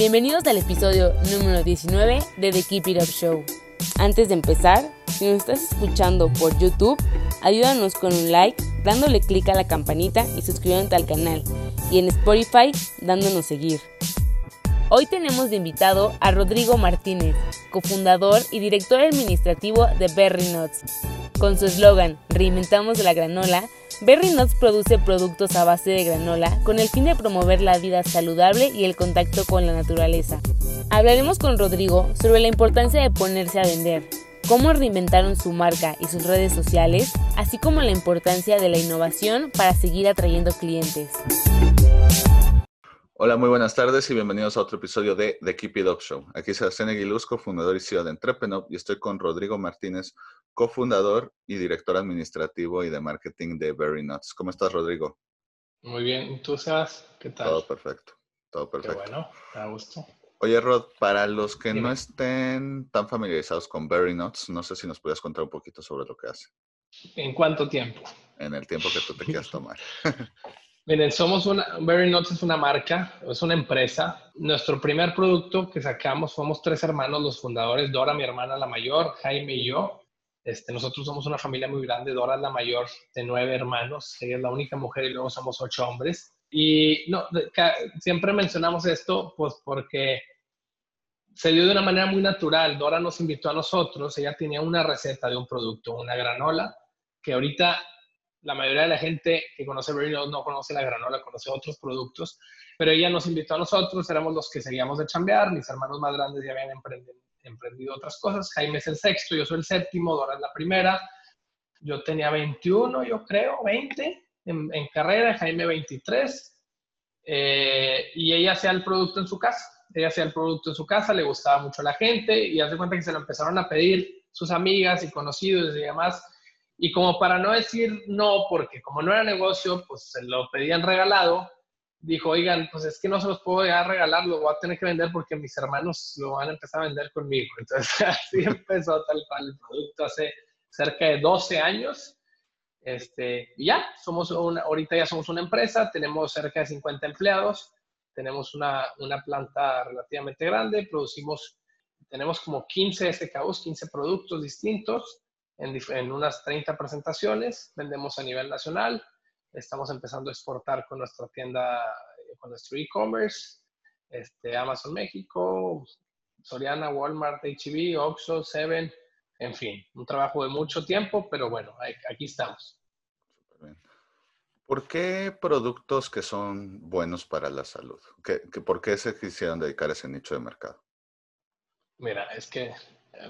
Bienvenidos al episodio número 19 de The Keep It Up Show. Antes de empezar, si nos estás escuchando por YouTube, ayúdanos con un like, dándole clic a la campanita y suscribiéndote al canal. Y en Spotify, dándonos seguir. Hoy tenemos de invitado a Rodrigo Martínez, cofundador y director administrativo de Berry Nuts. Con su eslogan Reinventamos la granola, Berry Nuts produce productos a base de granola con el fin de promover la vida saludable y el contacto con la naturaleza. Hablaremos con Rodrigo sobre la importancia de ponerse a vender, cómo reinventaron su marca y sus redes sociales, así como la importancia de la innovación para seguir atrayendo clientes. Hola, muy buenas tardes y bienvenidos a otro episodio de The Keep It Up Show. Aquí es Sebastián Aguilusco, fundador y CEO de Entrepreneur, y estoy con Rodrigo Martínez, cofundador y director administrativo y de marketing de Very Nuts. ¿Cómo estás, Rodrigo? Muy bien. ¿Y tú, Sebas? ¿Qué tal? Todo perfecto. Todo perfecto. Qué bueno, me gusto. Oye, Rod, para los que no estén tan familiarizados con Berry Nuts, no sé si nos podías contar un poquito sobre lo que hace. ¿En cuánto tiempo? En el tiempo que tú te quieras tomar. Miren, somos una, Berry Nuts es una marca, es una empresa. Nuestro primer producto que sacamos, somos tres hermanos, los fundadores, Dora, mi hermana la mayor, Jaime y yo. Este, nosotros somos una familia muy grande, Dora es la mayor de nueve hermanos, ella es la única mujer y luego somos ocho hombres. Y no, siempre mencionamos esto pues porque se dio de una manera muy natural. Dora nos invitó a nosotros, ella tenía una receta de un producto, una granola, que ahorita la mayoría de la gente que conoce Berry no conoce la granola, conoce otros productos, pero ella nos invitó a nosotros, éramos los que seguíamos de chambear, mis hermanos más grandes ya habían emprendido, otras cosas, Jaime es el sexto, yo soy el séptimo, Dora es la primera, yo tenía 21, yo creo, 20 en, carrera, Jaime 23, eh, y ella hacía el producto en su casa, ella hacía el producto en su casa, le gustaba mucho a la gente, y hace cuenta que se lo empezaron a pedir sus amigas y conocidos y demás, y como para no decir no, porque como no era negocio, pues se lo pedían regalado, dijo, oigan, pues es que no se los puedo dejar regalar, lo voy a tener que vender porque mis hermanos lo van a empezar a vender conmigo. Entonces así empezó tal cual el producto hace cerca de 12 años. Este, y ya, somos una, ahorita ya somos una empresa, tenemos cerca de 50 empleados, tenemos una, una planta relativamente grande, producimos, tenemos como 15 SKUs, 15 productos distintos en, unas 30 presentaciones, vendemos a nivel nacional, estamos empezando a exportar con nuestra tienda, eh, con nuestro e-commerce, este, Amazon México, Soriana, Walmart, HB, e Oxxo, Seven, en fin, un trabajo de mucho tiempo, pero bueno, aquí estamos. ¿Por qué productos que son buenos para la salud? ¿Qué, por qué se quisieron dedicar a ese nicho de mercado? Mira, es que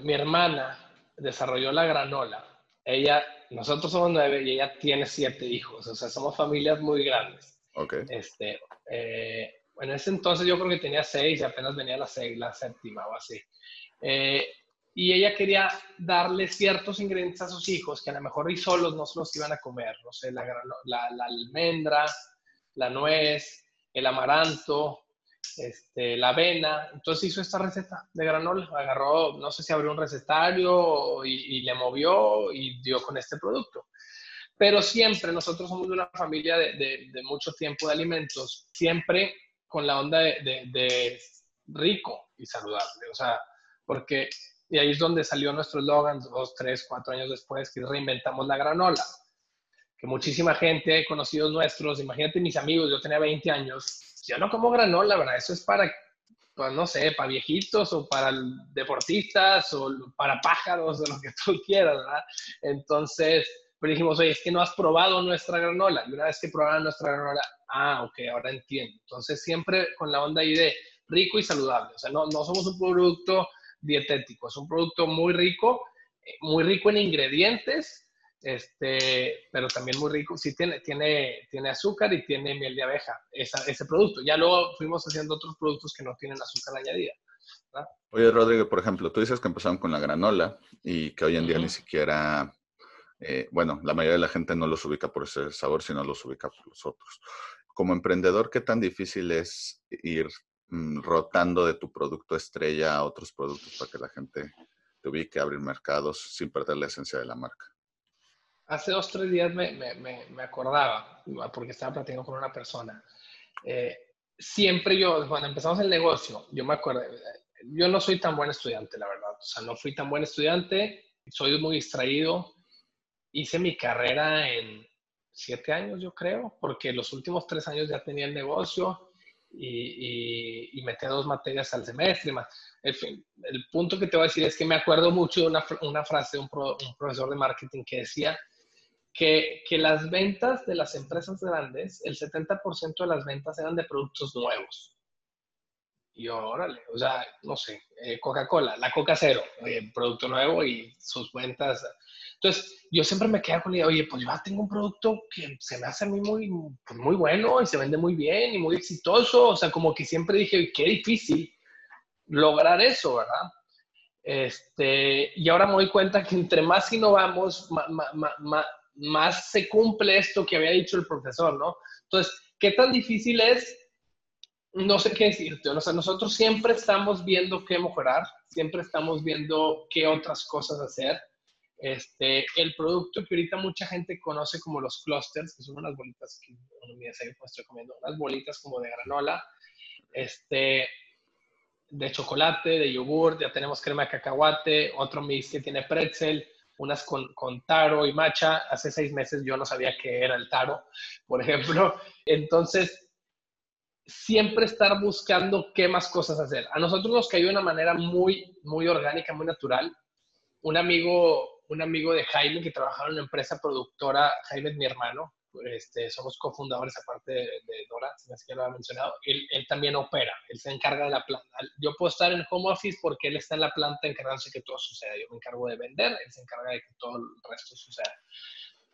mi hermana desarrolló la granola, ella, nosotros somos nueve y ella tiene siete hijos, o sea, somos familias muy grandes. Ok. Este, eh, en ese entonces yo creo que tenía seis y apenas venía la, seis, la séptima o así. Eh, y ella quería darle ciertos ingredientes a sus hijos que a lo mejor y solos no se los iban a comer, no sé, la, la, la almendra, la nuez, el amaranto, este, la avena. Entonces hizo esta receta de granola. Agarró, no sé si abrió un recetario y, le movió y dio con este producto. Pero siempre, nosotros somos de una familia de, mucho tiempo de alimentos, siempre con la onda de, rico y saludable. O sea, porque, y ahí es donde salió nuestro eslogan dos, tres, cuatro años después, que reinventamos la granola que muchísima gente, conocidos nuestros, imagínate mis amigos, yo tenía 20 años, yo no como granola, ¿verdad? Eso es para, pues, no sé, para viejitos o para deportistas o para pájaros o lo que tú quieras, ¿verdad? Entonces, pero dijimos, oye, es que no has probado nuestra granola. Y una vez que probaron nuestra granola, ah, ok, ahora entiendo. Entonces, siempre con la onda ahí de rico y saludable. O sea, no, no somos un producto dietético, es un producto muy rico, eh, muy rico en ingredientes, este, pero también muy rico. Sí tiene, tiene, tiene azúcar y tiene miel de abeja, ese producto. Ya luego fuimos haciendo otros productos que no tienen azúcar añadida. Oye, Rodrigo, por ejemplo, tú dices que empezaron con la granola y que hoy en día ni siquiera, eh, bueno, la mayoría de la gente no los ubica por ese sabor, sino los ubica por los otros. Como emprendedor, ¿qué tan difícil es ir mm, rotando de tu producto estrella a otros productos para que la gente te ubique, abrir mercados sin perder la esencia de la marca? Hace dos, tres días me, me, me acordaba, porque estaba platicando con una persona. Eh, siempre yo, cuando empezamos el negocio, yo me acuerdo, yo no soy tan buen estudiante, la verdad. O sea, no fui tan buen estudiante, soy muy distraído. Hice mi carrera en siete años, yo creo, porque los últimos tres años ya tenía el negocio y, y, metí dos materias al semestre. Más. En fin, el punto que te voy a decir es que me acuerdo mucho de una, una frase de un, un profesor de marketing que decía que, que, las ventas de las empresas grandes, el 70% de las ventas eran de productos nuevos. Y yo, órale, o sea, no sé, eh, Coca-Cola, la Coca Cero, producto nuevo y sus ventas. Entonces, yo siempre me quedo con la idea, oye, pues yo tengo un producto que se me hace a mí muy, pues muy bueno y se vende muy bien y muy exitoso. O sea, como que siempre dije, qué difícil lograr eso, ¿verdad? Este, y ahora me doy cuenta que entre más innovamos, más se cumple esto que había dicho el profesor, ¿no? Entonces, ¿qué tan difícil es? No sé qué decirte. O sea, nosotros siempre estamos viendo qué mejorar, siempre estamos viendo qué otras cosas hacer. Este, el producto que ahorita mucha gente conoce como los clusters, que son unas bolitas que uno me pues, estoy unas bolitas como de granola, este, de chocolate, de yogur, ya tenemos crema de cacahuate, otro mix que tiene pretzel, unas con, con, taro y matcha. Hace seis meses yo no sabía qué era el taro, por ejemplo. Entonces, siempre estar buscando qué más cosas hacer. A nosotros nos cayó de una manera muy, muy orgánica, muy natural. Un amigo, un amigo de Jaime que trabajaba en una empresa productora, Jaime es mi hermano, este, somos cofundadores aparte de, Dora, si que lo había mencionado, él, también opera, él se encarga de la planta. Yo puedo estar en home office porque él está en la planta encargándose de que todo suceda. Yo me encargo de vender, él se encarga de que todo el resto suceda.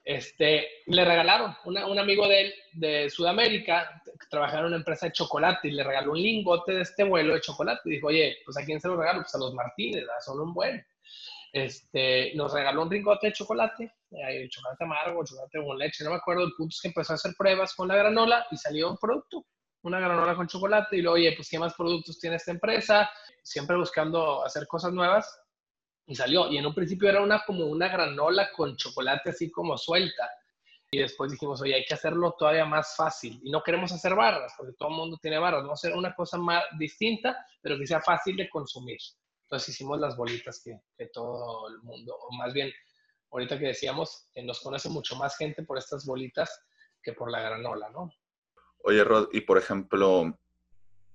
Este, le regalaron, un amigo de él de Sudamérica, trabajaba en una empresa de chocolate y le regaló un lingote de este vuelo de chocolate. Y dijo, oye, pues a quién se lo regalo? Pues a los Martínez, son un buen. Este, nos regaló un ringote de chocolate, eh, chocolate amargo, chocolate con leche, no me acuerdo. El punto es que empezó a hacer pruebas con la granola y salió un producto, una granola con chocolate. Y luego, oye, pues, ¿qué más productos tiene esta empresa? Siempre buscando hacer cosas nuevas. Y salió. Y en un principio era una como una granola con chocolate así como suelta. Y después dijimos, oye, hay que hacerlo todavía más fácil. Y no queremos hacer barras, porque todo el mundo tiene barras. Vamos a hacer una cosa más distinta, pero que sea fácil de consumir. Entonces hicimos las bolitas que, todo el mundo, o más bien, ahorita que decíamos, que nos conoce mucho más gente por estas bolitas que por la granola, ¿no? Oye, Rod, y por ejemplo,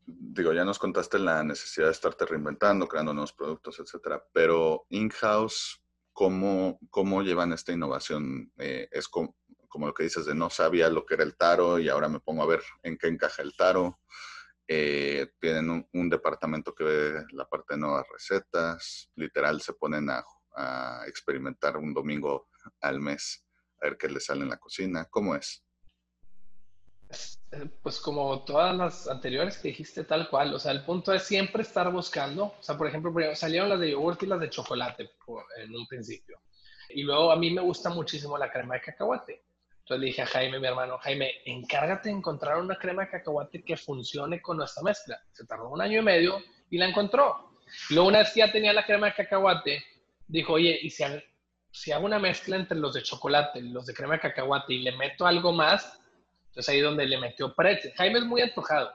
digo, ya nos contaste la necesidad de estarte reinventando, creando nuevos productos, etcétera, pero in-house, ¿cómo, ¿cómo, llevan esta innovación? Eh, es como, lo que dices de no sabía lo que era el taro y ahora me pongo a ver en qué encaja el taro. Eh, tienen un, departamento que ve la parte de nuevas recetas, literal se ponen a, experimentar un domingo al mes, a ver qué les sale en la cocina. ¿Cómo es? Eh, pues como todas las anteriores que dijiste, tal cual. O sea, el punto es siempre estar buscando. O sea, por ejemplo, salieron las de yogurt y las de chocolate en un principio. Y luego a mí me gusta muchísimo la crema de cacahuate. Entonces le dije a Jaime, mi hermano, Jaime, encárgate de encontrar una crema de cacahuate que funcione con nuestra mezcla. Se tardó un año y medio y la encontró. luego una vez que ya tenía la crema de cacahuate, dijo, oye, ¿y si, si hago una mezcla entre los de chocolate los de crema de cacahuate y le meto algo más? Entonces ahí donde le metió pretzel. Jaime es muy antojado.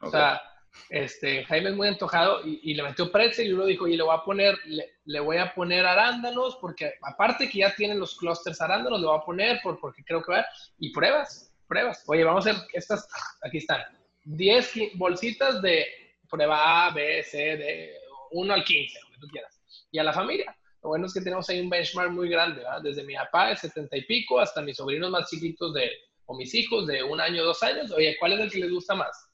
O sea, este, Jaime es muy antojado y, le metió pretzel y uno dijo, y le voy a poner, le, voy a poner arándanos, porque aparte que ya tienen los clusters arándanos, le voy a poner por, porque creo que va, y pruebas, pruebas. Oye, vamos a hacer estas, aquí están, 10 bolsitas de prueba A, B, C, D, 1 al 15, lo que tú quieras. Y a la familia. Lo bueno es que tenemos ahí un benchmark muy grande, ¿verdad? Desde mi papá de 70 y pico hasta mis sobrinos más chiquitos de, o mis hijos de un año, dos años. Oye, ¿cuál es el que les gusta más?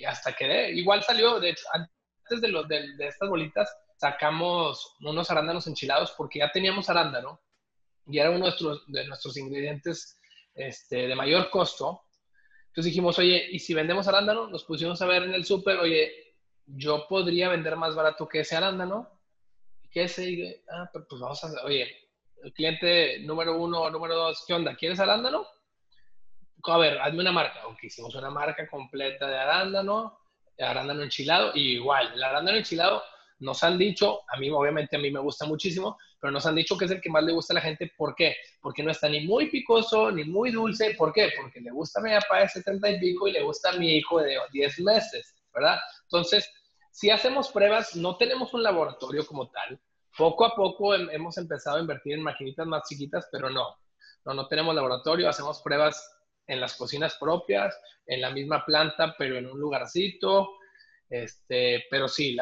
Y hasta quedé. Igual salió, de hecho, antes de, los, de, estas bolitas, sacamos unos arándanos enchilados porque ya teníamos arándano y era uno de nuestros, de nuestros ingredientes este, de mayor costo. Entonces dijimos, oye, ¿y si vendemos arándano? Nos pusimos a ver en el súper, oye, yo podría vender más barato que ese arándano. ¿Qué es ese? Ah, pues vamos a, oye, el cliente número uno número dos, ¿qué onda? ¿Quieres arándano? A ver, hazme una marca. Ok, hicimos una marca completa de arándano, arándano enchilado, y igual, el arándano enchilado nos han dicho, a mí obviamente a mí me gusta muchísimo, pero nos han dicho que es el que más le gusta a la gente. ¿Por qué? Porque no está ni muy picoso ni muy dulce. ¿Por qué? Porque le gusta a mi papá de 70 y pico y le gusta a mi hijo de 10 meses, ¿verdad? Entonces, si hacemos pruebas, no tenemos un laboratorio como tal. Poco a poco hemos empezado a invertir en maquinitas más chiquitas, pero no, no, no tenemos laboratorio, hacemos pruebas en las cocinas propias, en la misma planta, pero en un lugarcito, este, pero sí,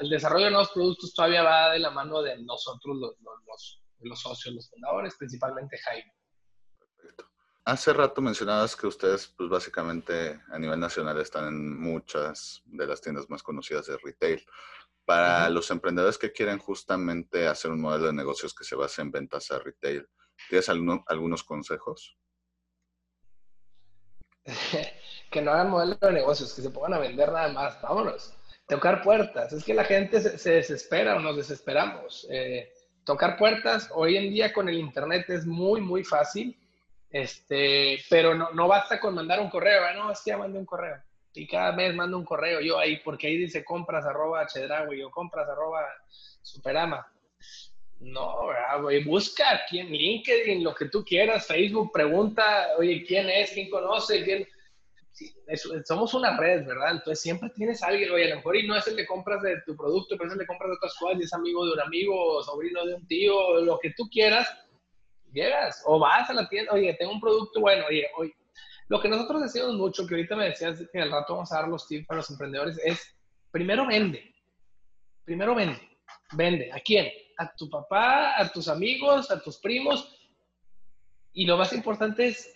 el desarrollo de nuevos productos todavía va de la mano de nosotros, los, los, socios, los fundadores, principalmente Jaime. Perfecto. Hace rato mencionabas que ustedes, pues básicamente a nivel nacional están en muchas de las tiendas más conocidas de retail. Para los emprendedores que quieren justamente hacer un modelo de negocios que se base en ventas a retail, ¿tienes algunos consejos? que no hagan modelo de negocios, que se pongan a vender nada más, vámonos. Tocar puertas, es que la gente se, desespera o nos desesperamos. Eh, tocar puertas, hoy en día con el Internet es muy, muy fácil, este, pero no, no basta con mandar un correo, ¿eh? no, es que ya un correo. Y cada mes mando un correo yo ahí, porque ahí dice compras arroba chedraui o compras arroba superama. No, güey, busca quién, LinkedIn, lo que tú quieras, Facebook, pregunta, oye, ¿quién es? ¿Quién conoce? ¿Quién? somos una red, ¿verdad? Entonces siempre tienes a alguien, oye, a lo mejor y no es el de compras de tu producto, pero es el de compras de otras cosas, y es amigo de un amigo, sobrino de un tío, lo que tú quieras, llegas, o vas a la tienda, oye, tengo un producto bueno, oye, oye, lo que nosotros decimos mucho, que ahorita me decías que al rato vamos a dar los tips para los emprendedores, es primero vende, primero vende, vende, ¿a quién? A tu papá, a tus amigos, a tus primos, y lo más importante es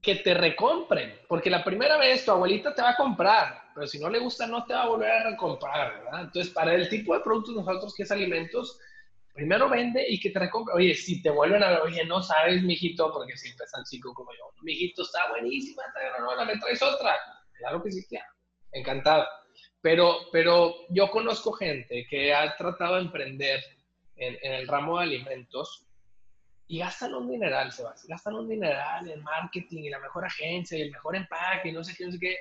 que te recompren, porque la primera vez tu abuelita te va a comprar, pero si no le gusta no te va a volver a recomprar, ¿verdad? Entonces, para el tipo de productos nosotros que es alimentos, primero vende y que te recompre. Oye, si te vuelven a ver, oye, no sabes, mijito, porque siempre están chico como yo, mijito, está buenísima, no, no, me traes otra. Claro que sí, claro. Encantado. Pero, pero yo conozco gente que ha tratado de emprender en, en el ramo de alimentos y gastan un dineral, Sebastián, gastan un dineral en marketing y la mejor agencia y el mejor empaque y no sé qué, no sé qué,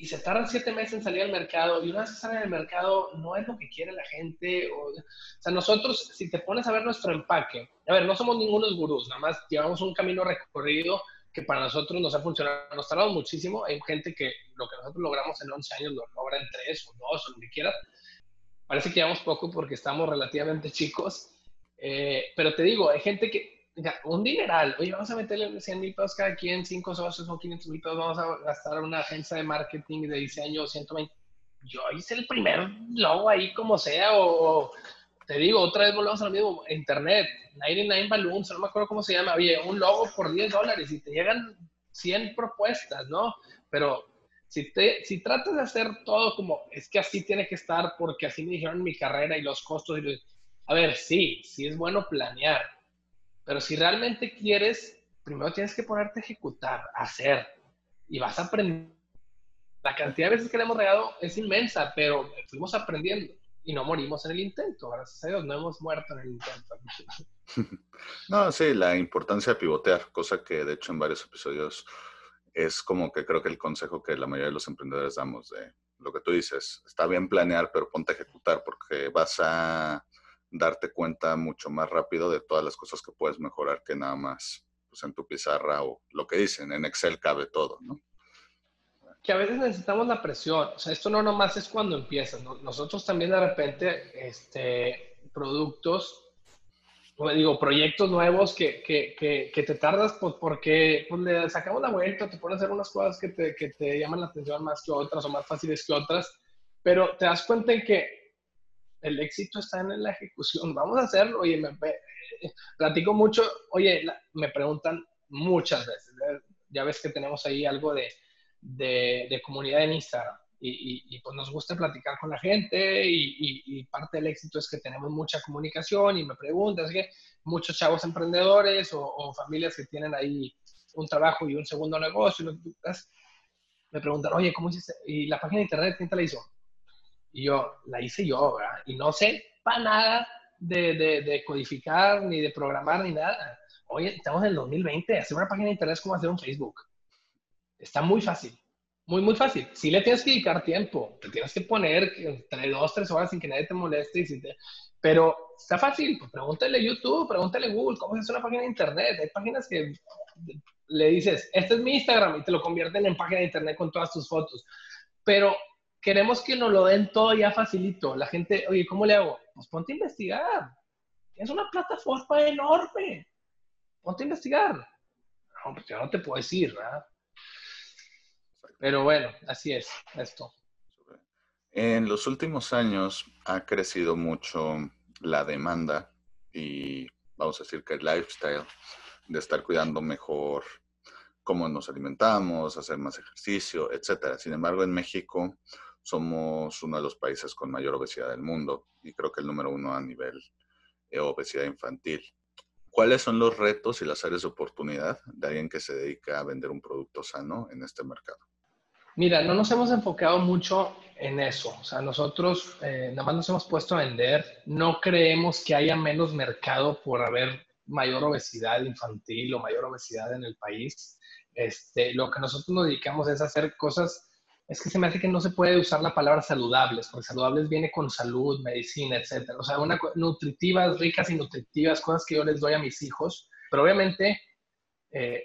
y se tardan siete meses en salir al mercado y una vez que salen al mercado no es lo que quiere la gente. O, sea, nosotros, si te pones a ver nuestro empaque, a ver, no somos ningunos gurús, nada más llevamos un camino recorrido que para nosotros nos ha funcionado, nos tardamos muchísimo, hay gente que lo que nosotros logramos en 11 años lo logra en 3 o 2 o lo que quieras. Parece que llevamos poco porque estamos relativamente chicos, eh, pero te digo, hay gente que, un dineral, oye, vamos a meterle 100 mil pesos cada quien, 5 socios o 500 mil pesos, vamos a gastar una agencia de marketing de diseño 120. Yo hice el primer logo ahí como sea, o, te digo, otra vez volvemos a lo mismo, internet, 99 Balloons, no me acuerdo cómo se llama, oye, un logo por 10 dólares y te llegan 100 propuestas, ¿no? Pero si, te, si tratas de hacer todo como, es que así tiene que estar porque así me dijeron mi carrera y los costos y los a ver, sí, sí es bueno planear, pero si realmente quieres, primero tienes que ponerte a ejecutar, a hacer, y vas a aprender. La cantidad de veces que le hemos regado es inmensa, pero fuimos aprendiendo y no morimos en el intento. Gracias a Dios, no hemos muerto en el intento. No, sí, la importancia de pivotear, cosa que de hecho en varios episodios es como que creo que el consejo que la mayoría de los emprendedores damos de lo que tú dices, está bien planear, pero ponte a ejecutar porque vas a darte cuenta mucho más rápido de todas las cosas que puedes mejorar que nada más pues, en tu pizarra o lo que dicen, en Excel cabe todo, ¿no? Que a veces necesitamos la presión, o sea, esto no nomás es cuando empiezas, nosotros también de repente, este, productos, digo, proyectos nuevos que, que, que, te tardas pues, porque pues, le sacamos la vuelta, te pones a hacer unas cosas que te, que te llaman la atención más que otras o más fáciles que otras, pero te das cuenta en que el éxito está en la ejecución. Vamos a hacerlo. Oye, me, platico mucho. Oye, me preguntan muchas veces. Ya ves que tenemos ahí algo de, de, comunidad en Instagram. Y, pues nos gusta platicar con la gente y, parte del éxito es que tenemos mucha comunicación y me preguntas, que muchos chavos emprendedores o, familias que tienen ahí un trabajo y un segundo negocio, me preguntan, oye, ¿cómo hiciste? ¿Y la página de internet quién te la hizo? Y yo, la hice yo, ¿verdad? Y no sé para nada de, de, de, codificar, ni de programar, ni nada. Oye, estamos en el 2020, hacer una página de internet es como hacer un Facebook. Está muy fácil. Muy, muy fácil. Sí le tienes que dedicar tiempo, te tienes que poner entre dos, tres horas sin que nadie te moleste. Y Pero está fácil, pues pregúntale YouTube, pregúntale Google cómo se hace una página de internet. Hay páginas que le dices, este es mi Instagram y te lo convierten en página de internet con todas tus fotos. Pero queremos que nos lo den todo ya facilito. La gente, oye, ¿cómo le hago? Pues ponte a investigar. Es una plataforma enorme. Ponte a investigar. No, pues yo no te puedo decir, ¿verdad? Pero bueno, así es esto. En los últimos años ha crecido mucho la demanda y vamos a decir que el lifestyle de estar cuidando mejor cómo nos alimentamos, hacer más ejercicio, etcétera. Sin embargo, en México somos uno de los países con mayor obesidad del mundo y creo que el número uno a nivel de obesidad infantil. ¿Cuáles son los retos y las áreas de oportunidad de alguien que se dedica a vender un producto sano en este mercado? Mira, no nos hemos enfocado mucho en eso. O sea, nosotros eh, nada más nos hemos puesto a vender. No creemos que haya menos mercado por haber mayor obesidad infantil o mayor obesidad en el país. Este, lo que nosotros nos dedicamos es hacer cosas, es que se me hace que no se puede usar la palabra saludables, porque saludables viene con salud, medicina, etc. O sea, una, nutritivas, ricas y nutritivas, cosas que yo les doy a mis hijos. Pero obviamente eh,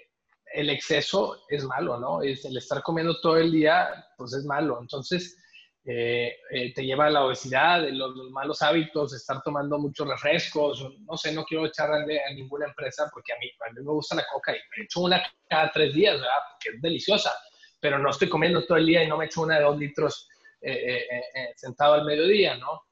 el exceso es malo, ¿no? Es el estar comiendo todo el día, pues es malo. Entonces, eh, eh, te lleva a la obesidad, los, los, malos hábitos, estar tomando muchos refrescos, no sé, no quiero echarle a ninguna empresa porque a mí, a mí me gusta la coca y me echo una cada tres días, ¿verdad? Porque es deliciosa, pero no estoy comiendo todo el día y no me echo una de dos litros eh, sentado al mediodía, ¿no?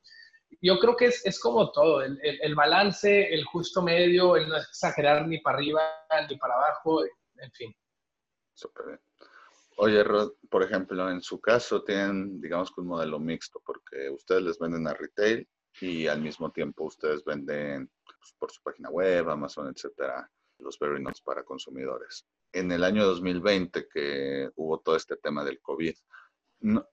Yo creo que es, es como todo, el, el, el, balance, el justo medio, el no exagerar ni para arriba ni para abajo, en fin. Súper bien. Oye, Rod, por ejemplo, en su caso tienen, digamos un modelo mixto, porque ustedes les venden a retail y al mismo tiempo ustedes venden pues, por su página web, Amazon, etcétera, los Very Notes para consumidores. En el año 2020, que hubo todo este tema del COVID,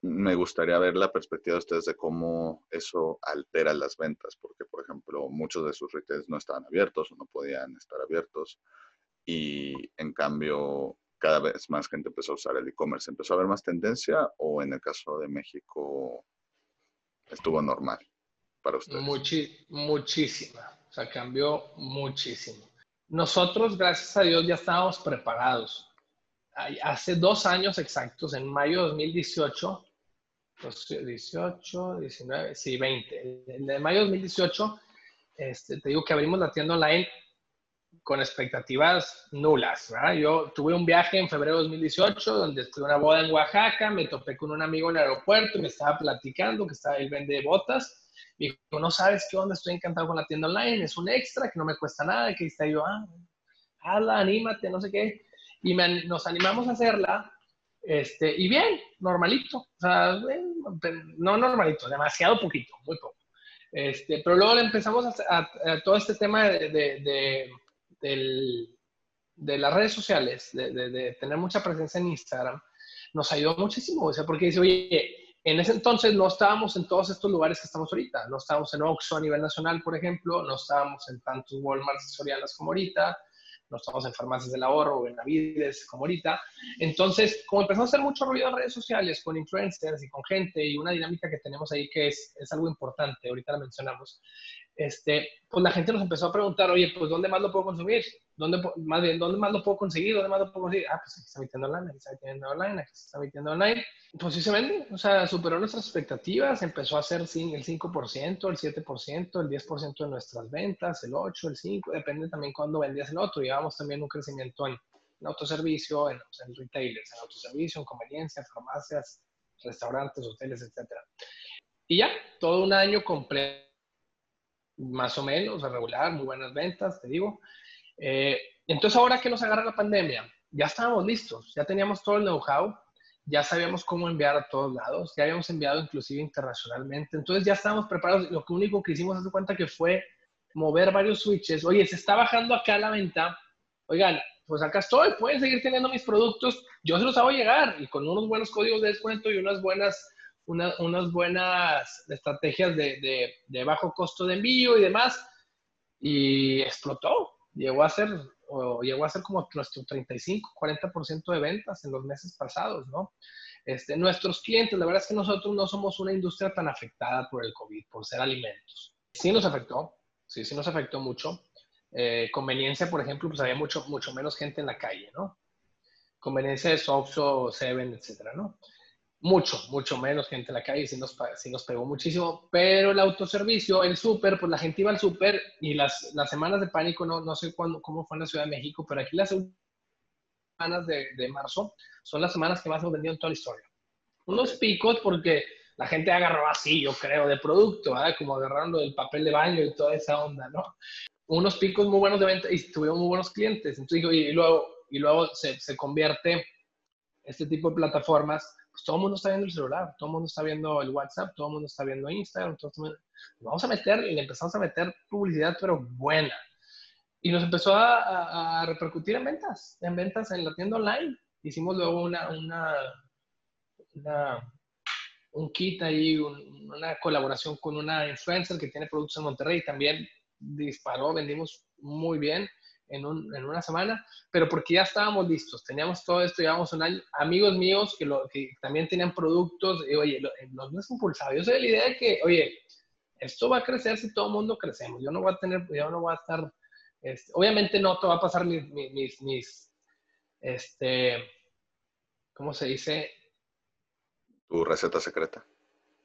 me gustaría ver la perspectiva de ustedes de cómo eso altera las ventas, porque, por ejemplo, muchos de sus retails no estaban abiertos o no podían estar abiertos y en cambio cada vez más gente empezó a usar el e-commerce. ¿Empezó a haber más tendencia o en el caso de México estuvo normal para ustedes? muchísima, o sea, cambió muchísimo. Nosotros, gracias a Dios, ya estábamos preparados. Hace dos años exactos, en mayo de 2018, 18, 19, sí, 20. En mayo de 2018, este, te digo que abrimos la tienda online con expectativas nulas. ¿verdad? Yo tuve un viaje en febrero de 2018 donde estuve una boda en Oaxaca, me topé con un amigo en el aeropuerto, me estaba platicando que estaba, él vende botas. Me dijo, no sabes qué onda, estoy encantado con la tienda online, es un extra que no me cuesta nada, que está yo, ah, hala, anímate, no sé qué. Y nos animamos a hacerla, este, y bien, normalito, o sea, no normalito, demasiado poquito, muy poco. Este, pero luego empezamos a, todo este tema de de las redes sociales, de, tener mucha presencia en Instagram, nos ayudó muchísimo. O sea, porque dice, oye, en ese entonces no estábamos en todos estos lugares que estamos ahorita. No estábamos en Oxxo a nivel nacional, por ejemplo. No estábamos en tantos Walmart Sorianas como ahorita no estamos en farmacias del ahorro o en Navides como ahorita. Entonces, como empezamos a hacer mucho ruido en redes sociales con influencers y con gente y una dinámica que tenemos ahí que es, es algo importante, ahorita la mencionamos, este, pues la gente nos empezó a preguntar, oye, pues ¿dónde más lo puedo consumir? ¿Dónde, más bien, ¿dónde más lo puedo conseguir? ¿Dónde más lo puedo conseguir? Ah, pues aquí está metiendo online, aquí está metiendo online, aquí está metiendo online. Pues sí se vende, o sea, superó nuestras expectativas, empezó a ser el 5%, el 7%, el 10% de nuestras ventas, el 8%, el 5%, depende también cuándo vendías el otro. Llevamos también un crecimiento en, autoservicio, en, en retailers, en autoservicio, en conveniencia, farmacias, restaurantes, hoteles, etc. Y ya, todo un año completo más o menos, a regular, muy buenas ventas, te digo. Eh, entonces, ahora que nos agarra la pandemia, ya estábamos listos, ya teníamos todo el know-how, ya sabíamos cómo enviar a todos lados, ya habíamos enviado inclusive internacionalmente, entonces ya estábamos preparados. Lo único que hicimos, hace cuenta que fue mover varios switches. Oye, se está bajando acá la venta. Oigan, pues acá estoy, pueden seguir teniendo mis productos, yo se los hago llegar y con unos buenos códigos de descuento y unas buenas, unas buenas estrategias de, de, bajo costo de envío y demás. Y explotó, llegó a ser, o llegó a ser como nuestro 35, 40% de ventas en los meses pasados, ¿no? Este, nuestros clientes, la verdad es que nosotros no somos una industria tan afectada por el COVID, por ser alimentos. Sí nos afectó, sí, sí nos afectó mucho. Eh, conveniencia, por ejemplo, pues había mucho, mucho menos gente en la calle, ¿no? Conveniencia de Soxo, Seven, etcétera, ¿no? Mucho, mucho menos gente en la calle, sí nos, sí nos pegó muchísimo, pero el autoservicio, el súper, pues la gente iba al súper y las, las semanas de pánico, no, no sé cuándo, cómo fue en la Ciudad de México, pero aquí las semanas de, de marzo son las semanas que más hemos vendido en toda la historia. Unos picos porque la gente agarró así, yo creo, de producto, ¿verdad? como agarraron lo del papel de baño y toda esa onda, ¿no? Unos picos muy buenos de venta y tuvimos muy buenos clientes. Entonces, y, luego, y luego se, se convierte este tipo de plataformas todo el mundo está viendo el celular, todo el mundo está viendo el WhatsApp, todo el mundo está viendo Instagram, vamos a meter y le empezamos a meter publicidad, pero buena. Y nos empezó a, repercutir en ventas, en ventas en la tienda online. Hicimos luego una, una, un kit ahí, una colaboración con una influencer que tiene productos en Monterrey, también disparó, vendimos muy bien en, una semana, pero porque ya estábamos listos, teníamos todo esto, llevamos un año, amigos míos que, lo, que también tenían productos, y, oye, los no impulsados, yo soy de la idea de que, oye, esto va a crecer si todo el mundo crecemos, yo no voy a tener, yo no voy a estar, este, obviamente no te va a pasar mis, mis, mis, este, ¿cómo se dice? Tu receta secreta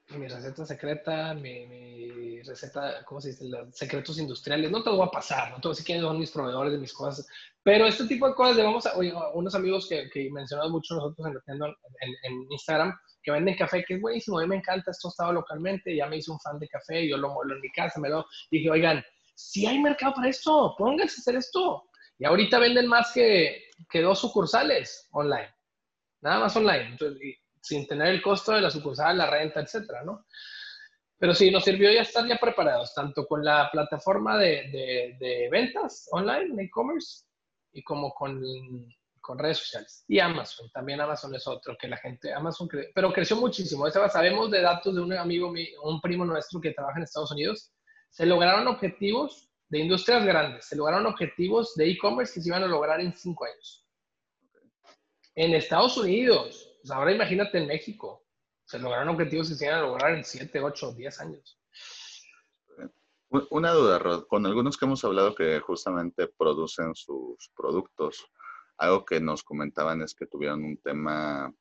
mi receta secreta, mi, receta, ¿cómo se dice? Secretos industriales. No te lo voy a pasar, no te voy a decir quiénes son mis proveedores de mis cosas, pero este tipo de cosas, vamos a, oye, unos amigos que, que mencionamos mucho nosotros en, en, en, Instagram, que venden café, que es buenísimo, a mí me encanta, esto estado localmente, ya me hice un fan de café, yo lo molo en mi casa, me lo dije, oigan, si hay mercado para esto, pónganse a hacer esto. Y ahorita venden más que, que dos sucursales online, nada más online. Entonces, sin tener el costo de la sucursal, la renta, etcétera, ¿no? Pero sí, nos sirvió ya estar ya preparados, tanto con la plataforma de, de, ventas online, e-commerce, y como con, con, redes sociales. Y Amazon, también Amazon es otro, que la gente, Amazon, pero creció muchísimo. Sabemos de datos de un amigo, un primo nuestro que trabaja en Estados Unidos, se lograron objetivos de industrias grandes, se lograron objetivos de e-commerce que se iban a lograr en cinco años. En Estados Unidos, pues ahora imagínate en México. Se lograron objetivos que se iban a lograr en 7, 8, 10 años. Una duda, Rod. Con algunos que hemos hablado que justamente producen sus productos, algo que nos comentaban es que tuvieron un tema, a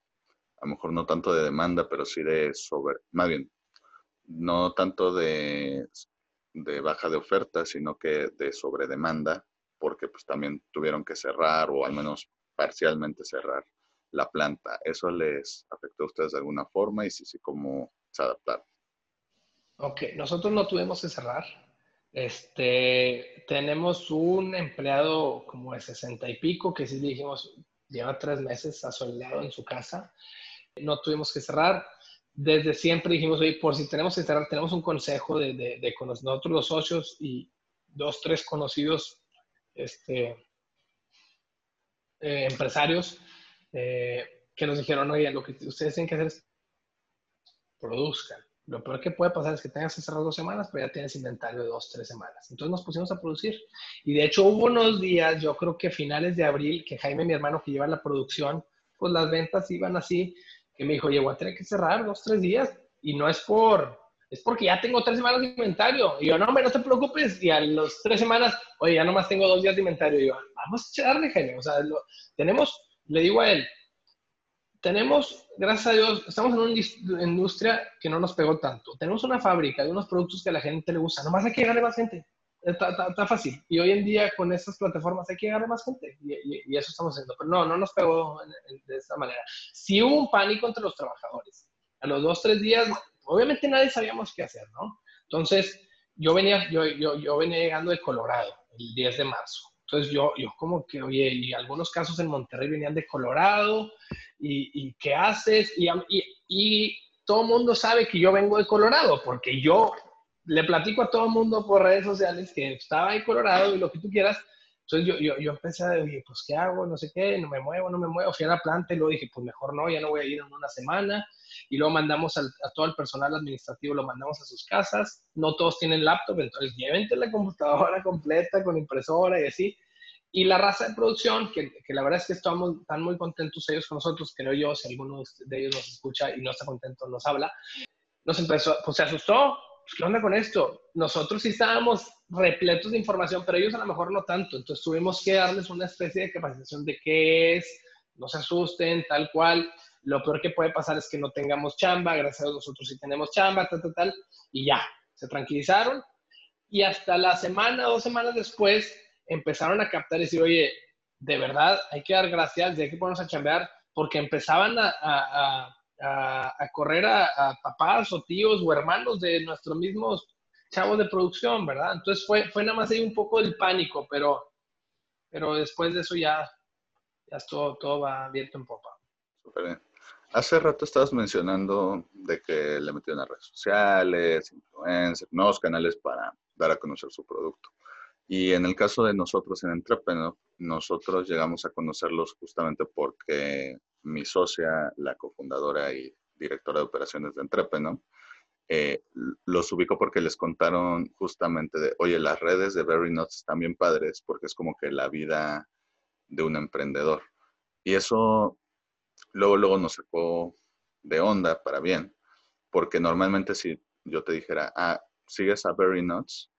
lo mejor no tanto de demanda, pero sí de sobre, más bien, no tanto de, baja de oferta, sino que de sobredemanda, porque pues también tuvieron que cerrar o al menos parcialmente cerrar la planta. ¿Eso les afectó a ustedes de alguna forma y si sí, cómo se adaptaron? Ok, nosotros no tuvimos que cerrar. Este, tenemos un empleado como de sesenta y pico que sí dijimos, lleva tres meses asoleado en su casa. No tuvimos que cerrar. Desde siempre dijimos, oye, por si tenemos que cerrar, tenemos un consejo de, de, nosotros los socios y dos, tres conocidos este, eh, empresarios eh, que nos dijeron, oye, lo que ustedes tienen que hacer es produzcan. Lo peor que puede pasar es que tengas que cerrar dos semanas, pero ya tienes inventario de dos, tres semanas. Entonces nos pusimos a producir. Y de hecho hubo unos días, yo creo que finales de abril, que Jaime, mi hermano que lleva la producción, pues las ventas iban así, que me dijo, oye, voy a tener que cerrar dos, tres días. Y no es por, es porque ya tengo tres semanas de inventario. Y yo, no, hombre, no te preocupes. Y a las tres semanas, oye, ya nomás tengo dos días de inventario. Y yo, vamos a echarle, Jaime. O sea, tenemos le digo a él, tenemos, gracias a Dios, estamos en una industria que no nos pegó tanto. Tenemos una fábrica de unos productos que a la gente le gusta. Nomás hay que llegarle más gente. Está, fácil. Y hoy en día con estas plataformas hay que llegarle más gente. Y, eso estamos haciendo. Pero no, no nos pegó de esta manera. Sí hubo un pánico entre los trabajadores. A los dos, tres días, obviamente nadie sabíamos qué hacer, ¿no? Entonces, yo venía, yo, yo, yo venía llegando de Colorado el 10 de marzo. Entonces yo, yo como que, oye, y algunos casos en Monterrey venían de Colorado ¿Y, qué haces? Y, y, y todo el mundo sabe que yo vengo de Colorado, porque yo le platico a todo el mundo por redes sociales que estaba en Colorado y lo que tú quieras. Entonces yo, yo, yo empecé a decir, pues, ¿qué hago? No sé qué, no me muevo, no me muevo. Fui a la planta y luego dije, pues mejor no, ya no voy a ir en una semana. Y luego mandamos a todo el personal administrativo, lo mandamos a sus casas. No todos tienen laptop, entonces llévente la computadora completa con impresora y así. Y la raza de producción, que, que, la verdad es que estamos, están muy contentos ellos con nosotros, creo yo, si alguno de ellos nos escucha y no está contento, nos habla, nos empezó, pues se asustó, pues, ¿qué onda con esto? Nosotros sí estábamos repletos de información, pero ellos a lo mejor no tanto, entonces tuvimos que darles una especie de capacitación de qué es, no se asusten, tal cual, lo peor que puede pasar es que no tengamos chamba, gracias a nosotros sí tenemos chamba, tal, tal, tal, y ya, se tranquilizaron, y hasta la semana, dos semanas después, empezaron a captar y decir, oye, de verdad hay que dar gracias, hay que ponernos a chambear, porque empezaban a, a correr a, papás o tíos o hermanos de nuestros mismos chavos de producción, ¿verdad? Entonces fue, fue nada más ahí un poco del pánico, pero, pero después de eso ya, ya todo, todo va abierto en popa. Súper bien. Hace rato estabas mencionando de que le metieron a redes sociales, influencers, nuevos canales para dar a conocer su producto. Y en el caso de nosotros en Entrepreneur, nosotros llegamos a conocerlos justamente porque mi socia, la cofundadora y directora de operaciones de Entrepreneur, eh, los ubico porque les contaron justamente de, oye, las redes de Very Nuts están bien padres porque es como que la vida de un emprendedor. Y eso luego, luego nos sacó de onda para bien, porque normalmente si yo te dijera, ah, sigues a Very Nuts,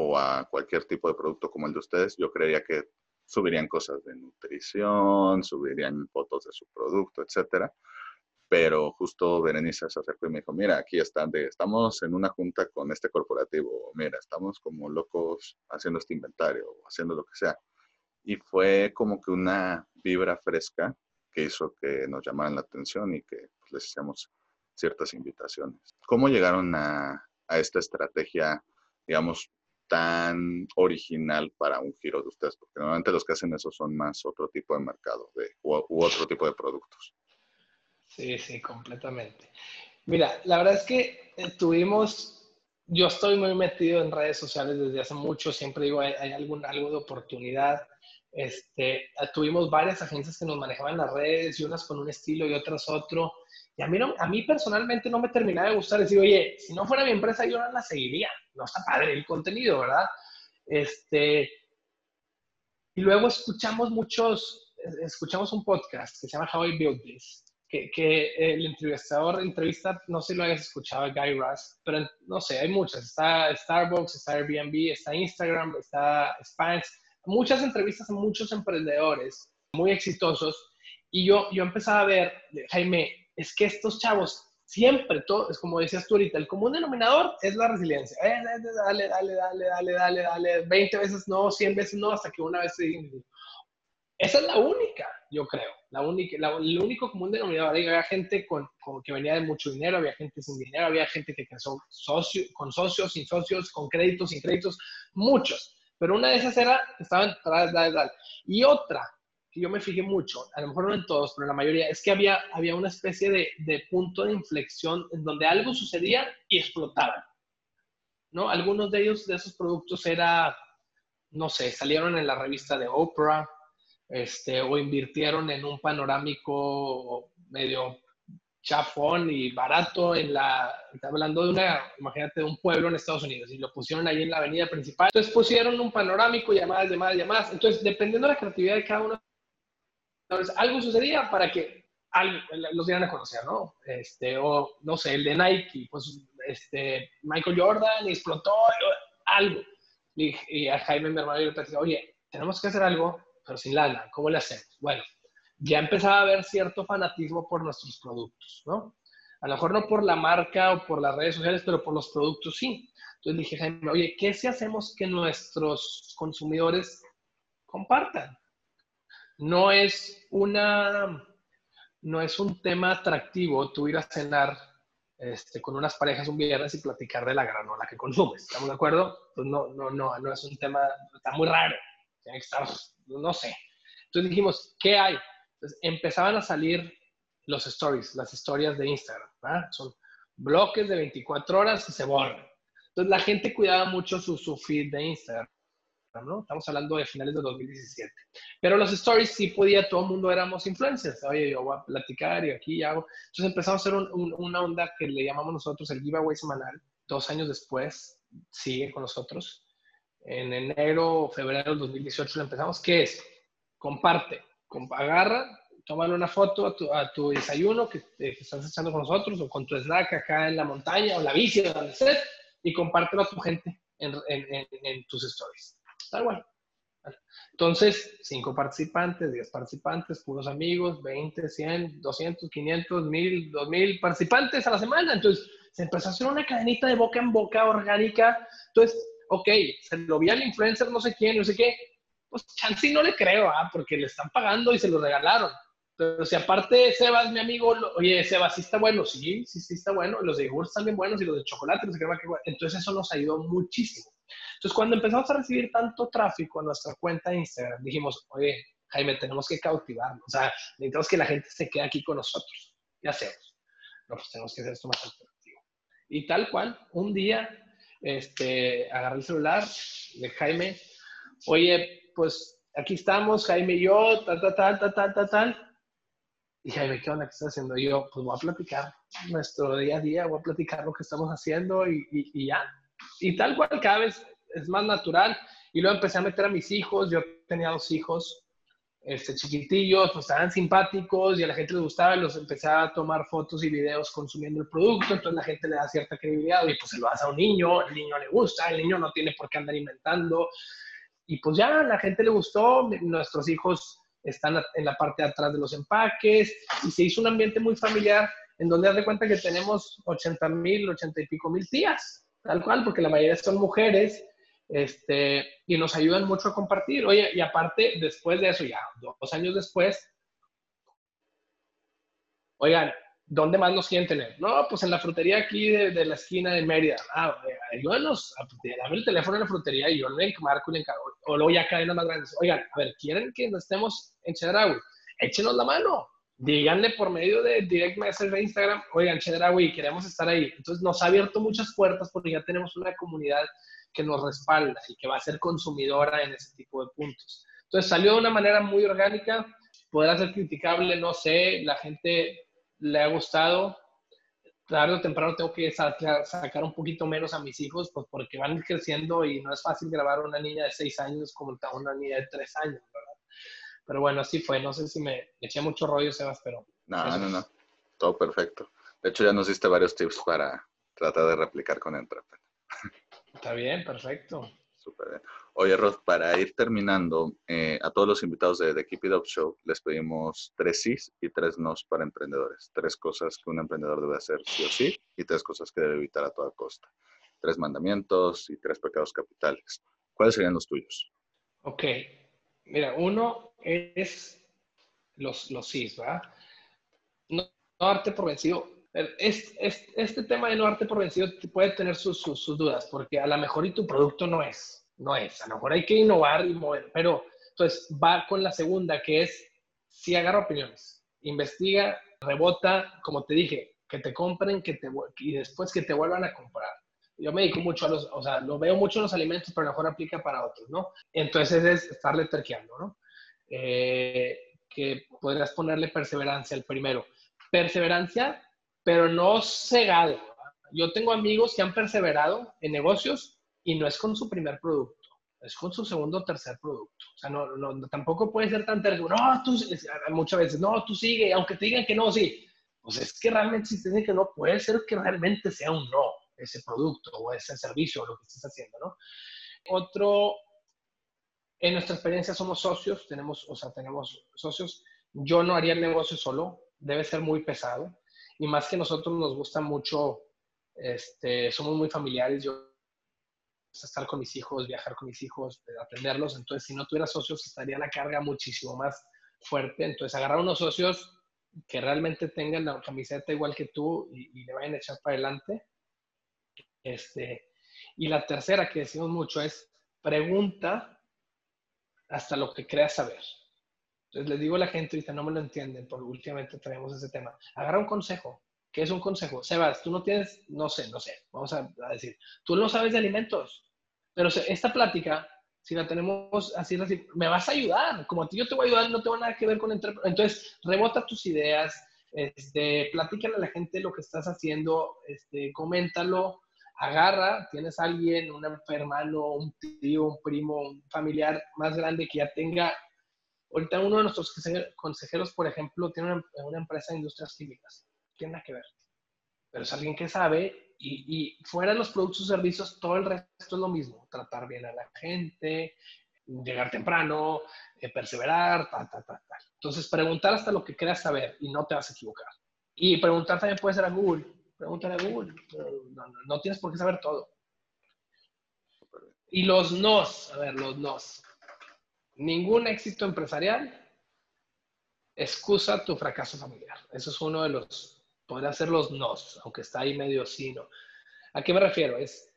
o a cualquier tipo de producto como el de ustedes, yo creería que subirían cosas de nutrición, subirían fotos de su producto, etcétera. Pero justo Berenice se acercó y me dijo, mira, aquí están de, estamos en una junta con este corporativo, mira, estamos como locos haciendo este inventario, haciendo lo que sea. Y fue como que una vibra fresca que hizo que nos llamaran la atención y que pues, les hicimos ciertas invitaciones. ¿Cómo llegaron a, a esta estrategia, digamos, tan original para un giro de ustedes? Porque normalmente los que hacen eso son más otro tipo de mercado de, u, otro tipo de productos. Sí, sí, completamente. Mira, la verdad es que eh, tuvimos, yo estoy muy metido en redes sociales desde hace mucho, siempre digo, hay, hay algún, algo de oportunidad. Este, tuvimos varias agencias que nos manejaban las redes y unas con un estilo y otras otro. Y a mí, no, a mí personalmente no me terminaba de gustar decir, oye, si no fuera mi empresa, yo no la seguiría. No está padre el contenido, ¿verdad? Este, y luego escuchamos muchos, escuchamos un podcast que se llama How I Built This, que, que el entrevistador entrevista, no sé si lo hayas escuchado, Guy Raz, pero no sé, hay muchas. Está Starbucks, está Airbnb, está Instagram, está Spanx. Muchas entrevistas a muchos emprendedores muy exitosos. Y yo, yo empezaba a ver, Jaime, es que estos chavos siempre, todo, es como decías tú ahorita, el común denominador es la resiliencia. Eh, dale, dale, dale, dale, dale, dale, 20 veces no, 100 veces no, hasta que una vez se Esa es la única, yo creo, la única, el único común denominador. Había gente con, que venía de mucho dinero, había gente sin dinero, había gente que creció socio, con socios, sin socios, con créditos, sin créditos, muchos. Pero una de esas era, estaban, dale, dale, dale. Y otra, que yo me fijé mucho, a lo mejor no en todos, pero en la mayoría, es que había, había una especie de, de punto de inflexión en donde algo sucedía y explotaba. ¿no? Algunos de ellos, de esos productos, era, no sé, salieron en la revista de Oprah, este, o invirtieron en un panorámico medio chafón y barato en la, hablando de una, imagínate, de un pueblo en Estados Unidos y lo pusieron ahí en la avenida principal. Entonces pusieron un panorámico, llamadas, llamadas, llamadas. Entonces, dependiendo de la creatividad de cada uno entonces, algo sucedía para que los dieran a conocer, ¿no? Este, o, no sé, el de Nike, pues, este, Michael Jordan explotó, algo. Y, a Jaime, mi hermano, yo le decía, oye, tenemos que hacer algo, pero sin lana, ¿cómo le hacemos? Bueno, ya empezaba a haber cierto fanatismo por nuestros productos, ¿no? A lo mejor no por la marca o por las redes sociales, pero por los productos sí. Entonces dije, Jaime, oye, ¿qué si hacemos que nuestros consumidores compartan? No es una, no es un tema atractivo tú ir a cenar este, con unas parejas un viernes y platicar de la granola que consumes. ¿Estamos de acuerdo? Pues no, no, no, no es un tema, está muy raro. Tiene que estar, no sé. Entonces dijimos, ¿qué hay? Entonces empezaban a salir los stories, las historias de Instagram. Son bloques de 24 horas que se borran. Entonces la gente cuidaba mucho su, su feed de Instagram. ¿No? Estamos hablando de finales de 2017. Pero los stories sí podía, todo el mundo éramos influencers. Oye, yo voy a platicar y aquí hago. Entonces empezamos a hacer una onda que le llamamos nosotros el giveaway semanal. Dos años después sigue con nosotros. En enero o febrero del 2018 lo empezamos. ¿Qué es? Comparte. Agarra, tómale una foto a tu, desayuno que, estás echando con nosotros o con tu snack acá en la montaña o la bici o donde estés y compártelo a tu gente en, en tus stories. Tal cual. Entonces, cinco participantes, 10 participantes, puros amigos, 20, 100, 200, 500, 1000, 2000 participantes a la semana. Entonces, se empezó a hacer una cadenita de boca en boca orgánica. Entonces, ok, se lo vi al influencer no sé quién, no sé qué. Pues Chansey no le creo, ¿ah? porque le están pagando y se lo regalaron. Pero si aparte Sebas, mi amigo, oye, Sebas, ¿sí está bueno? Sí, sí, sí está bueno. Los de yogur están bien buenos y los de chocolate, no sé qué, Entonces eso nos ayudó muchísimo. Entonces, cuando empezamos a recibir tanto tráfico a nuestra cuenta de Instagram, dijimos, oye, Jaime, tenemos que cautivarlo. O sea, necesitamos que la gente se quede aquí con nosotros. ¿Qué hacemos? No, pues tenemos que hacer esto más atractivo. Y tal cual, un día, este, agarré el celular de Jaime, oye, pues aquí estamos, Jaime y yo, tal, tal, tal, tal, tal, tal. Y Jaime, ¿qué onda? ¿Qué estás haciendo? Y yo, pues voy a platicar nuestro día a día, voy a platicar lo que estamos haciendo y ya. Y tal cual, cada vez es más natural. Y luego empecé a meter a mis hijos, yo tenía dos hijos este, chiquitillos, pues estaban simpáticos y a la gente les gustaba, y los empecé a tomar fotos y videos consumiendo el producto, entonces la gente le da cierta credibilidad y pues se lo das a un niño, el niño le gusta, el niño no tiene por qué andar inventando. Y pues ya la gente le gustó, nuestros hijos están en la parte de atrás de los empaques y se hizo un ambiente muy familiar en donde haz de cuenta que tenemos 80 mil, 80 y pico mil tías, tal cual, porque la mayoría son mujeres este, y nos ayudan mucho a compartir. Oye, y aparte, después de eso, ya dos años después, oigan, ¿dónde más nos quieren tener? No, pues en la frutería aquí de, la esquina de Mérida. Ah, ayúdanos, dame el teléfono en la frutería y yo le marco y le encargo. O luego ya cadenas más grandes. Oigan, a ver, ¿quieren que estemos en Chedraui? Échenos la mano. Díganle por medio de direct message de Instagram, oigan, Chedraui, queremos estar ahí. Entonces nos ha abierto muchas puertas porque ya tenemos una comunidad que nos respalda y que va a ser consumidora en ese tipo de puntos. Entonces salió de una manera muy orgánica, podrá ser criticable, no sé, la gente le ha gustado. Tarde o temprano tengo que sacar un poquito menos a mis hijos, pues porque van creciendo y no es fácil grabar a una niña de 6 años como a una niña de 3 años, ¿verdad? Pero bueno, así fue. No sé si me eché mucho rollo, Sebas, pero... No, no, no. Todo perfecto. De hecho, ya nos diste varios tips para tratar de replicar con Entrepreneur. Está bien, perfecto. Súper bien. Oye, Rod, para ir terminando, eh, a todos los invitados de The Keep It Up Show les pedimos tres sís y tres nos para emprendedores. Tres cosas que un emprendedor debe hacer sí o sí y tres cosas que debe evitar a toda costa. Tres mandamientos y tres pecados capitales. ¿Cuáles serían los tuyos? Ok. Mira, uno es los, los sís, ¿verdad? No, no darte por vencido es, este tema de no darte por vencido puede tener sus, dudas, porque a lo mejor y tu producto no es, no es. A lo mejor hay que innovar y mover, pero entonces va con la segunda, que es si agarra opiniones, investiga, rebota, como te dije, que te compren que te, y después que te vuelvan a comprar. Yo me dedico mucho a los, o sea, lo veo mucho en los alimentos, pero mejor aplica para otros, ¿no? Entonces es estarle terqueando, ¿no? Eh, que podrías ponerle perseverancia al primero. Perseverancia pero no cegado. Yo tengo amigos que han perseverado en negocios y no es con su primer producto, es con su segundo o tercer producto. O sea, no, no, tampoco puede ser tan terrible. No, tú, muchas veces, no, tú sigue, aunque te digan que no, sí. Pues es que realmente si te dicen que no, puede ser que realmente sea un no ese producto o ese servicio o lo que estés haciendo, ¿no? Otro, en nuestra experiencia somos socios, tenemos, o sea, tenemos socios. Yo no haría el negocio solo, debe ser muy pesado y más que nosotros nos gusta mucho, este, somos muy familiares, yo estar con mis hijos, viajar con mis hijos, atenderlos, entonces si no tuviera socios estaría la carga muchísimo más fuerte, entonces agarrar unos socios que realmente tengan la camiseta igual que tú y, le vayan a echar para adelante. Este, y la tercera que decimos mucho es pregunta hasta lo que creas saber. Entonces les digo a la gente, ahorita no me lo entienden, porque últimamente traemos ese tema. Agarra un consejo. ¿Qué es un consejo? Sebas, tú no tienes, no sé, no sé, vamos a, decir, tú no sabes de alimentos, pero esta plática, si la tenemos así, me vas a ayudar. Como a ti yo te voy a ayudar, no tengo nada que ver con... Entonces, rebota tus ideas, este, platícale a la gente lo que estás haciendo, este, coméntalo, agarra, tienes alguien, un hermano, un tío, un primo, un familiar más grande que ya tenga. Ahorita uno de nuestros consejeros, por ejemplo, tiene una, empresa de industrias químicas. Tiene que ver. Pero es alguien que sabe y, y fuera de los productos y servicios, todo el resto es lo mismo. Tratar bien a la gente, llegar temprano, eh, perseverar, tal, tal, tal, tal. Entonces, preguntar hasta lo que creas saber y no te vas a equivocar. Y preguntar también puede ser a Google Pregúntale a Google. No, tienes por qué saber todo. Y los nos, a ver, los nos. Ningún éxito empresarial excusa tu fracaso familiar. Eso es uno de los, podría ser los nos, aunque está ahí medio sino. ¿A qué me refiero? Es,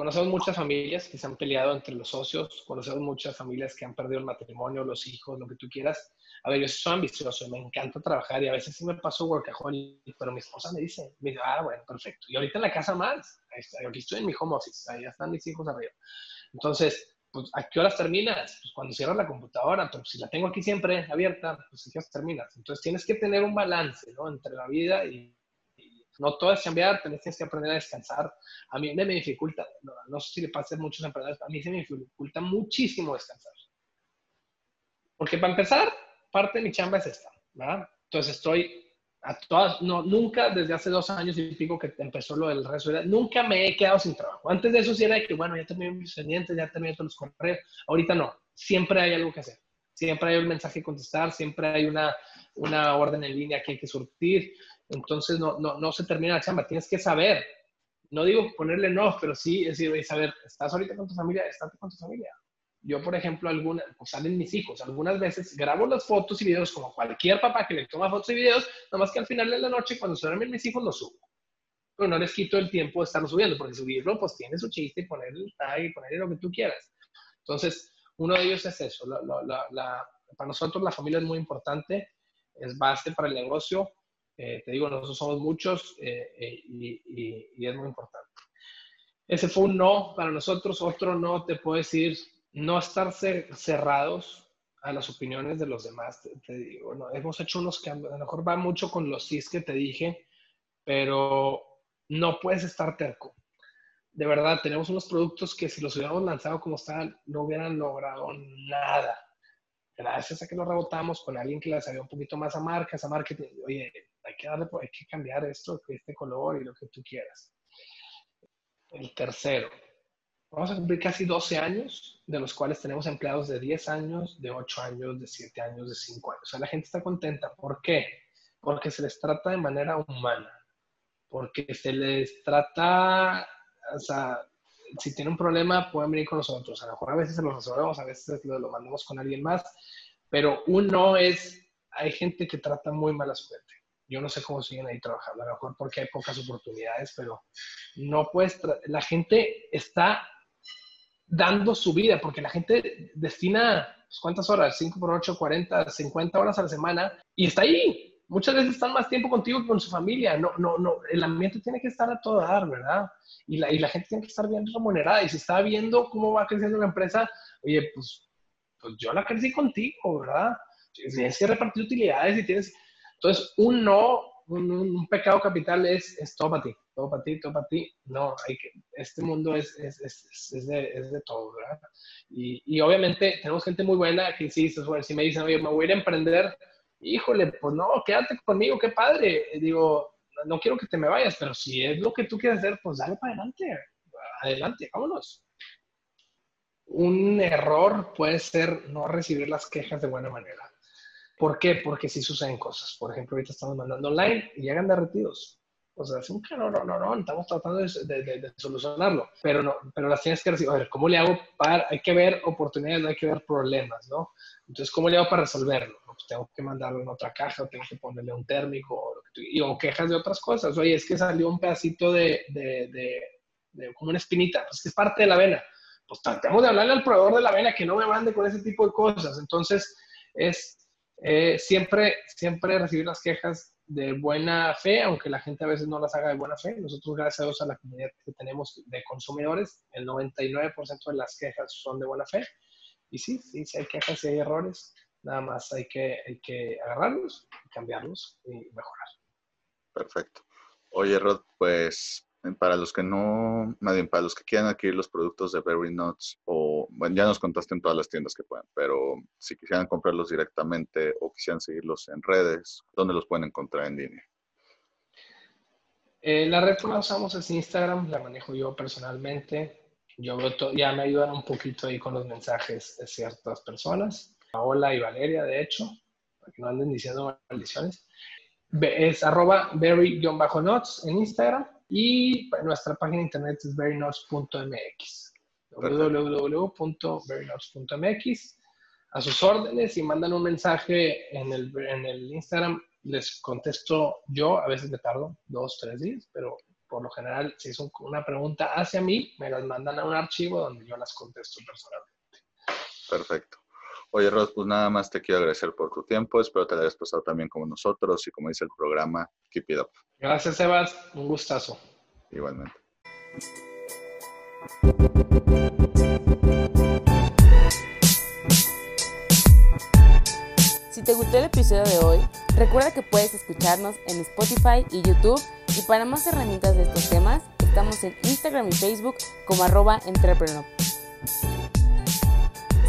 conocemos muchas familias que se han peleado entre los socios, conocemos muchas familias que han perdido el matrimonio, los hijos, lo que tú quieras, a ver, yo soy ambicioso, me encanta trabajar y a veces sí me paso workaholic, pero mi esposa me dice, me dice, ah, bueno, perfecto. Y ahorita en la casa más, aquí estoy en mi home office, ahí están mis hijos arriba. Entonces, pues, ¿a qué horas terminas? Pues cuando cierras la computadora, pero si la tengo aquí siempre abierta, pues ¿a qué terminas? Entonces tienes que tener un balance, ¿no? Entre la vida y, no todo es cambiar, tienes que aprender a descansar. A mí me, dificulta, no, no, sé si le pasa a muchos emprendedores, a mí se me dificulta muchísimo descansar. Porque para empezar, parte de mi chamba es esta, ¿verdad? Entonces estoy a todas, no, nunca desde hace dos años y pico que empezó lo del resto nunca me he quedado sin trabajo. Antes de eso sí era de que, bueno, ya terminé mis pendientes, ya terminé todos los correos. Ahorita no, siempre hay algo que hacer. Siempre hay un mensaje que contestar, siempre hay una, una orden en línea que hay que surtir. Entonces no, no, no se termina la chamba, tienes que saber. No digo ponerle no, pero sí es decir, saber, ¿estás ahorita con tu familia? Estate con tu familia. Yo, por ejemplo, alguna, pues salen mis hijos, algunas veces grabo las fotos y videos como cualquier papá que le toma fotos y videos, nomás que al final de la noche, cuando se duermen mis hijos, los subo. Pero no les quito el tiempo de estarlo subiendo, porque subirlo, pues tiene su chiste y ponerle el tag y ponerle lo que tú quieras. Entonces, uno de ellos es eso. para nosotros la familia es muy importante, es base para el negocio. Eh, te digo, nosotros somos muchos eh, eh, y, y es muy importante. Ese fue un no para nosotros. Otro no, te puedo decir, no estar cerrados a las opiniones de los demás. Te, digo, no, hemos hecho unos cambios, a lo mejor va mucho con los CIS que te dije, pero no puedes estar terco. De verdad, tenemos unos productos que si los hubiéramos lanzado como están, no hubieran logrado nada. Gracias a que lo rebotamos con alguien que le sabía un poquito más a marcas, a marketing. Oye, hay que cambiar esto, este color y lo que tú quieras. El tercero, vamos a cumplir casi 12 años, de los cuales tenemos empleados de 10 años, de 8 años, de 7 años, de 5 años. O sea, la gente está contenta. ¿Por qué? Porque se les trata de manera humana. Porque se les trata, o sea, si tiene un problema, pueden venir con nosotros. A lo mejor a veces se los resolvemos, a veces lo, lo mandamos con alguien más. Pero uno es, hay gente que trata muy mal a su gente. Yo no sé cómo siguen ahí trabajando, a lo mejor porque hay pocas oportunidades, pero no puedes, la gente está dando su vida, porque la gente destina, pues, ¿cuántas horas? 5 por 8, 40, 50 horas a la semana y está ahí. Muchas veces están más tiempo contigo que con su familia. No, no, no, el ambiente tiene que estar a todo dar, ¿verdad? Y la, y la gente tiene que estar bien remunerada. Y si está viendo cómo va creciendo la empresa, oye, pues, pues yo la crecí contigo, ¿verdad? Tienes que repartir utilidades y tienes... Entonces, un no un, pecado capital es, es todo para ti, todo para ti, todo para ti. No, hay que, este mundo es, es, es, de, todo, ¿verdad? Y, obviamente tenemos gente muy buena que sí, si me dicen, oye, me voy a ir a emprender, híjole, pues no, quédate conmigo, qué padre. Digo, no quiero que te me vayas, pero si es lo que tú quieres hacer, pues dale para adelante, adelante, vámonos. Un error puede ser no recibir las quejas de buena manera. ¿Por qué? Porque sí suceden cosas. Por ejemplo, ahorita estamos mandando online y llegan derretidos. O sea, es un no, no, no, no, estamos tratando de, de, solucionarlo, pero, no, pero las tienes que recibir. A ver, ¿cómo le hago para.? Hay que ver oportunidades, no hay que ver problemas, ¿no? Entonces, ¿cómo le hago para resolverlo? Pues tengo que mandarlo en otra caja, o tengo que ponerle un térmico, o, lo que y, o quejas de otras cosas. Oye, es que salió un pedacito de, de, como una espinita, pues que es parte de la avena. Pues tratemos de hablarle al proveedor de la avena que no me mande con ese tipo de cosas. Entonces, es eh, siempre, siempre recibir las quejas de buena fe, aunque la gente a veces no las haga de buena fe. Nosotros, gracias a Dios, a la comunidad que tenemos de consumidores, el 99% de las quejas son de buena fe. Y sí, sí, si hay quejas y hay errores, nada más hay que, hay que agarrarlos, cambiarlos y mejorar. Perfecto. Oye, Rod, pues para los que no, más para los que quieran adquirir los productos de Berry Nuts, o bueno, ya nos contaste en todas las tiendas que puedan, pero si quisieran comprarlos directamente o quisieran seguirlos en redes, ¿dónde los pueden encontrar en línea? Eh, la red que más usamos es Instagram, la manejo yo personalmente. Yo ya me ayudan un poquito ahí con los mensajes de ciertas personas. Paola y Valeria, de hecho, para que no anden diciendo maldiciones. Es arroba berry-nuts en Instagram y nuestra página de internet es verynuts.mx. www.verynuts.mx. A sus órdenes, y mandan un mensaje en el, en el Instagram, les contesto yo. A veces me tardo dos, tres días, pero por lo general, si es una pregunta hacia mí, me las mandan a un archivo donde yo las contesto personalmente. Perfecto. Oye, Rod, pues nada más te quiero agradecer por tu tiempo. Espero te hayas pasado también como nosotros y como dice el programa, keep it up. Gracias, Sebas. Un gustazo. Igualmente. Si te gustó el episodio de hoy, recuerda que puedes escucharnos en Spotify y YouTube y para más herramientas de estos temas, estamos en Instagram y Facebook como arroba entrepreneur.